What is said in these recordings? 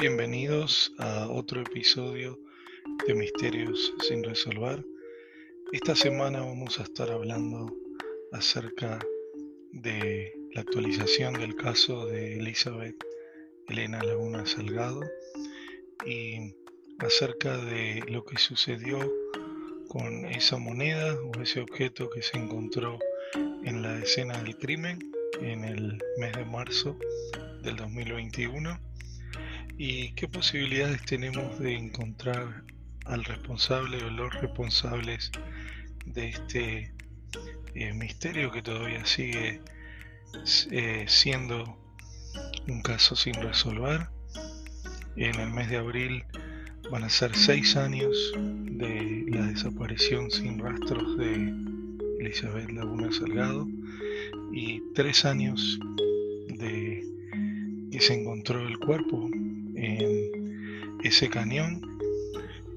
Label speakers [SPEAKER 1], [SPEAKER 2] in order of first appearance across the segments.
[SPEAKER 1] Bienvenidos a otro episodio de Misterios sin resolver. Esta semana vamos a estar hablando acerca de la actualización del caso de Elizabeth Elena Laguna Salgado y acerca de lo que sucedió con esa moneda o ese objeto que se encontró en la escena del crimen en el mes de marzo del 2021 y qué posibilidades tenemos de encontrar al responsable o los responsables de este eh, misterio que todavía sigue eh, siendo un caso sin resolver. En el mes de abril van a ser seis años de la desaparición sin rastros de Elizabeth Laguna Salgado y tres años de que se encontró el cuerpo en ese cañón.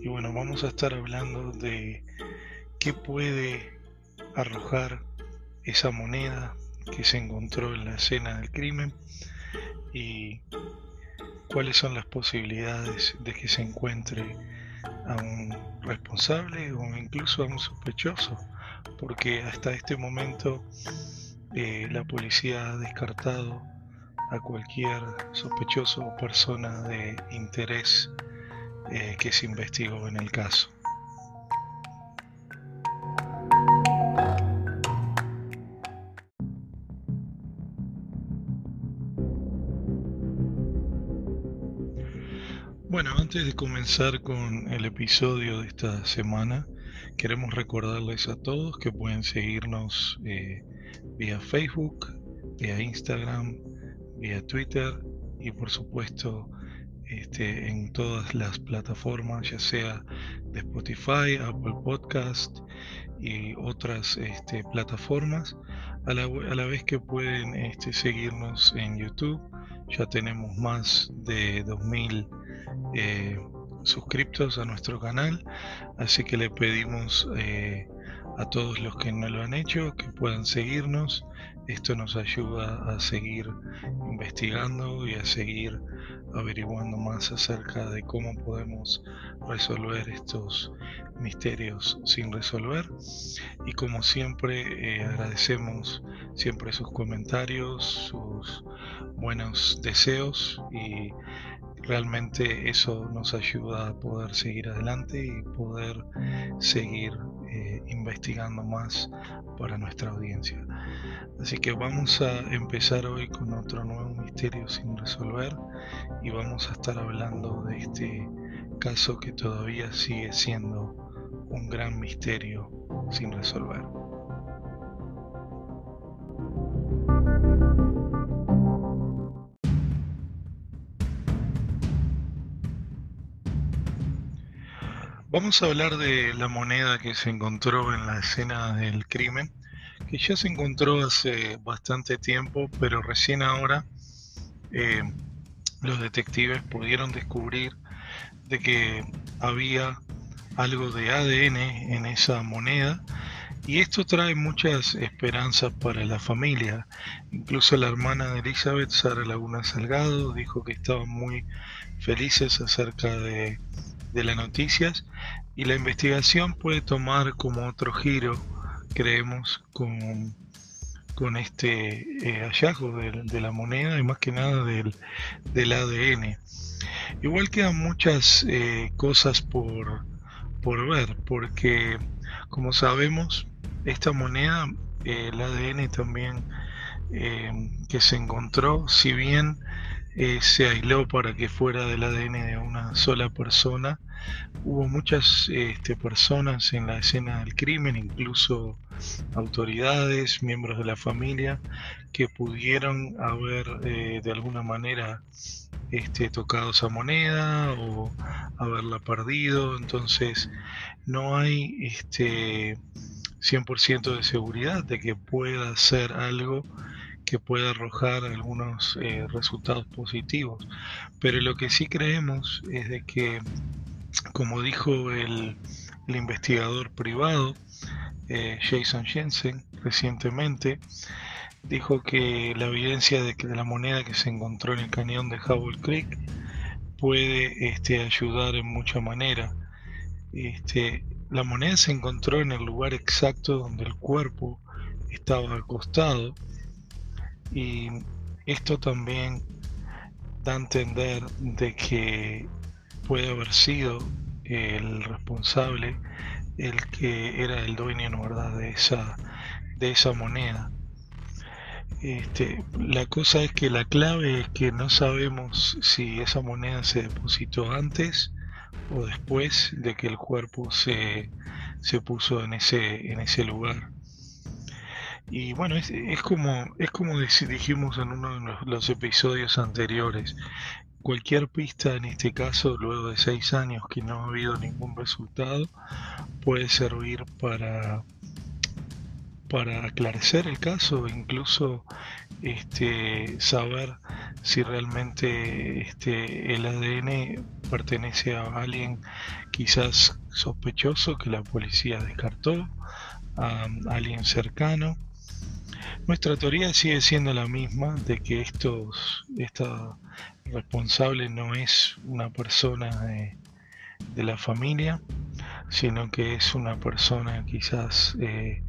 [SPEAKER 1] Y bueno, vamos a estar hablando de qué puede arrojar esa moneda que se encontró en la escena del crimen y cuáles son las posibilidades de que se encuentre a un responsable o incluso a un sospechoso, porque hasta este momento eh, la policía ha descartado a cualquier sospechoso o persona de interés eh, que se investigó en el caso. Bueno, antes de comenzar con el episodio de esta semana, queremos recordarles a todos que pueden seguirnos eh, vía Facebook, vía Instagram, vía Twitter y por supuesto este, en todas las plataformas, ya sea de Spotify, Apple Podcast y otras este, plataformas, a la, a la, vez que pueden este, seguirnos en YouTube. Ya tenemos más de 2000 eh, suscriptos a nuestro canal, así que le pedimos eh, a todos los que no lo han hecho que puedan seguirnos. Esto nos ayuda a seguir investigando y a seguir averiguando más acerca de cómo podemos resolver estos misterios sin resolver. Y como siempre, eh, agradecemos siempre sus comentarios, sus buenos deseos y realmente eso nos ayuda a poder seguir adelante y poder seguir eh, investigando más para nuestra audiencia. Así que vamos a empezar hoy con otro nuevo misterio sin resolver y vamos a estar hablando de este caso que todavía sigue siendo un gran misterio sin resolver. Vamos a hablar de la moneda que se encontró en la escena del crimen, que ya se encontró hace bastante tiempo, pero recién ahora eh, los detectives pudieron descubrir de que había algo de ADN en esa moneda y esto trae muchas esperanzas para la familia. Incluso la hermana de Elizabeth, Sara Laguna Salgado, dijo que estaban muy felices acerca de de las noticias y la investigación puede tomar como otro giro, creemos, con, con este eh, hallazgo de, la moneda y más que nada del, del ADN. Igual quedan muchas eh, cosas por, por ver, porque como sabemos, esta moneda, eh, el ADN también que se encontró, si bien eh, se aisló para que fuera del ADN de una sola persona. Hubo muchas este, personas en la escena del crimen, incluso autoridades, miembros de la familia, que pudieron haber eh, de alguna manera este, tocado esa moneda o haberla perdido. Entonces no hay este, 100% de seguridad de que pueda ser algo que puede arrojar algunos eh, resultados positivos. Pero lo que sí creemos es de que, como dijo el, investigador privado, eh, Jason Jensen, recientemente, dijo que la evidencia de, de la moneda que se encontró en el cañón de Howell Creek puede este, ayudar en mucha manera. Este, la moneda se encontró en el lugar exacto donde el cuerpo estaba acostado y esto también da a entender de que puede haber sido el responsable el que era el dueño ¿verdad? de esa de esa moneda este, la cosa es que la clave es que no sabemos si esa moneda se depositó antes o después de que el cuerpo se, se puso en ese, en ese lugar. Y bueno, es, es como, es como dijimos en uno de los, episodios anteriores. Cualquier pista en este caso, luego de seis años que no ha habido ningún resultado, puede servir para, para aclarecer el caso, incluso este, saber si realmente este, el ADN pertenece a alguien quizás sospechoso que la policía descartó, a alguien cercano. Nuestra teoría sigue siendo la misma de que estos, esta responsable no es una persona de, la familia, sino que es una persona quizás eh,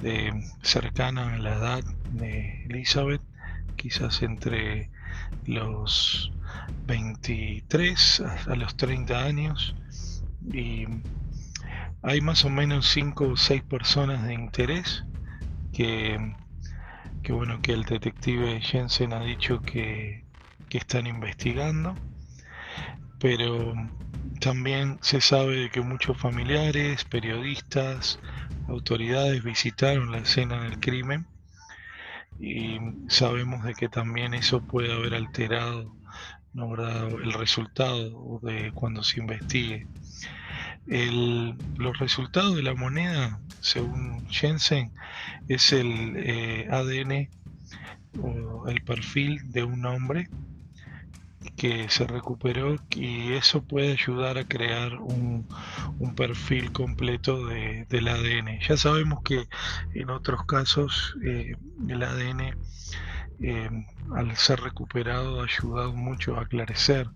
[SPEAKER 1] de, cercana a la edad de Elizabeth, quizás entre los 23 a los 30 años. Y hay más o menos 5 o 6 personas de interés que, que bueno que el detective Jensen ha dicho que, que están investigando pero también se sabe de que muchos familiares, periodistas, autoridades visitaron la escena del crimen y sabemos de que también eso puede haber alterado el resultado de cuando se investigue. Los resultados de la moneda, según Jensen, es el eh, ADN o el perfil de un hombre que se recuperó y eso puede ayudar a crear un, perfil completo del ADN. Ya sabemos que en otros casos eh, el ADN eh, al ser recuperado ha ayudado mucho a aclarecer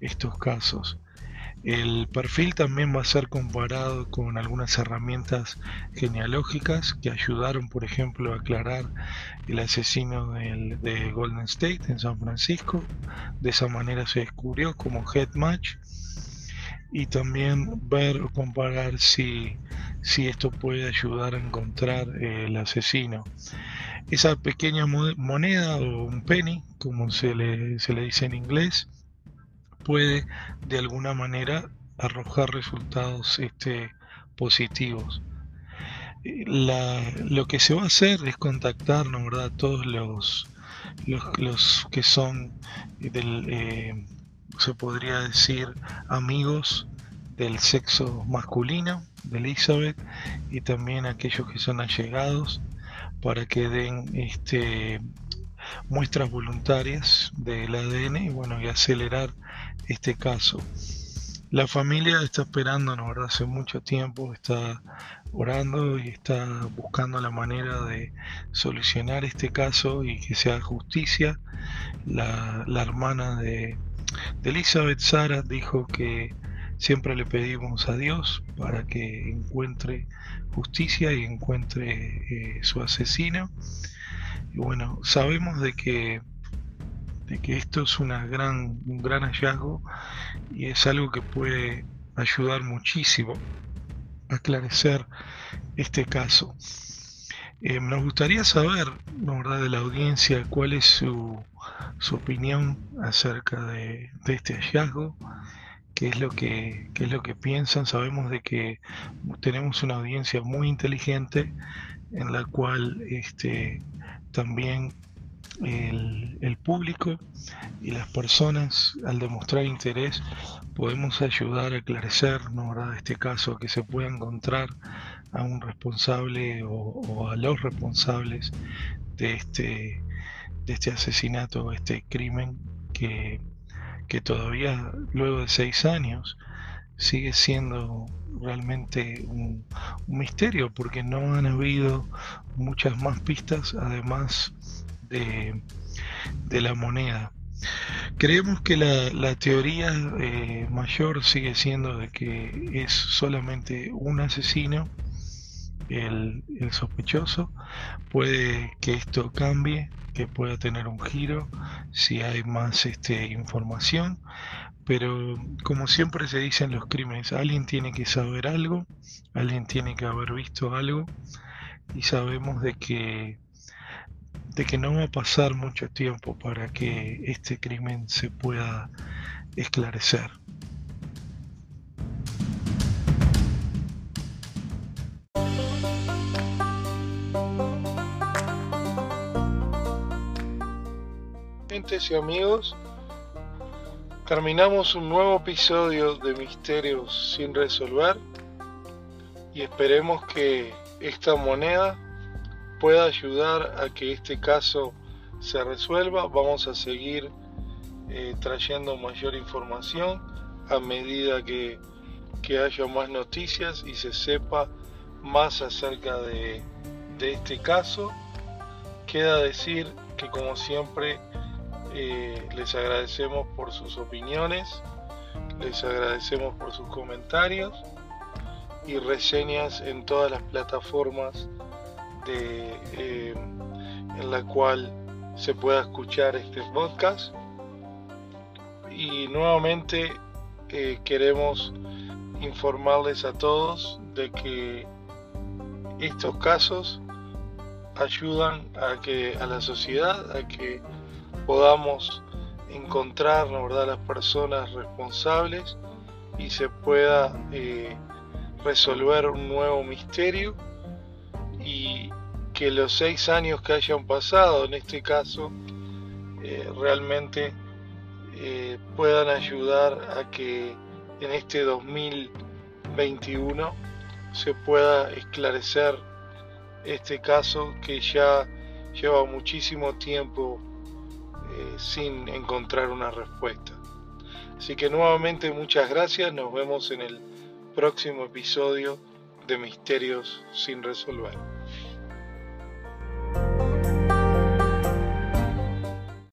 [SPEAKER 1] estos casos. El perfil también va a ser comparado con algunas herramientas genealógicas que ayudaron, por ejemplo, a aclarar el asesino de Golden State en San Francisco. De esa manera se descubrió como head match y también ver o comparar si, si esto puede ayudar a encontrar el asesino. Esa pequeña moneda o un penny, como se le, se le dice en inglés, puede de alguna manera arrojar resultados este, positivos. lo que se va a hacer es contactar ¿verdad? todos los, los, que son eh, se podría decir, amigos del sexo masculino de Elizabeth y también aquellos que son allegados para que den este, muestras voluntarias del ADN y bueno y acelerar este caso. La familia está esperando, ¿no? ¿verdad? Hace mucho tiempo está orando y está buscando la manera de solucionar este caso y que sea justicia. La, hermana de, Elizabeth, Sara, dijo que siempre le pedimos a Dios para que encuentre justicia y encuentre eh, su asesino. Y bueno, sabemos de que de que esto es una gran, un gran hallazgo y es algo que puede ayudar muchísimo a aclarecer este caso. Eh, nos gustaría saber, verdad, de la audiencia cuál es su, su opinión acerca de, de, este hallazgo, qué es lo que qué es lo que piensan. Sabemos de que tenemos una audiencia muy inteligente en la cual este, también el, público y las personas, al demostrar interés, podemos ayudar a aclarecer ¿no, este caso, que se pueda encontrar a un responsable o, a los responsables de este, de este asesinato, este crimen que, que todavía luego de seis años sigue siendo realmente un, un, misterio porque no han habido muchas más pistas. Además de, la moneda. Creemos que la, teoría eh, mayor sigue siendo de que es solamente un asesino, el, sospechoso. Puede que esto cambie, que pueda tener un giro si hay más este, información, pero como siempre se dice en los crímenes, alguien tiene que saber algo, alguien tiene que haber visto algo y sabemos de que de que no va a pasar mucho tiempo para que este crimen se pueda esclarecer. Y amigos, terminamos un nuevo episodio de Misterios sin resolver y esperemos que esta moneda pueda ayudar a que este caso se resuelva. Vamos a seguir eh, trayendo mayor información a medida que, haya más noticias y se sepa más acerca de, de este caso. Queda decir que como siempre eh, les agradecemos por sus opiniones, les agradecemos por sus comentarios y reseñas en todas las plataformas eh, en la cual se pueda escuchar este podcast. Y nuevamente eh, queremos informarles a todos de que estos casos ayudan a que a la sociedad a que podamos encontrar ¿verdad? las personas responsables y se pueda eh, resolver un nuevo misterio y que los seis años que hayan pasado en este caso eh, realmente eh, puedan ayudar a que en este 2021 se pueda esclarecer este caso que ya lleva muchísimo tiempo eh, sin encontrar una respuesta. Así que nuevamente muchas gracias, nos vemos en el próximo episodio de Misterios sin resolver.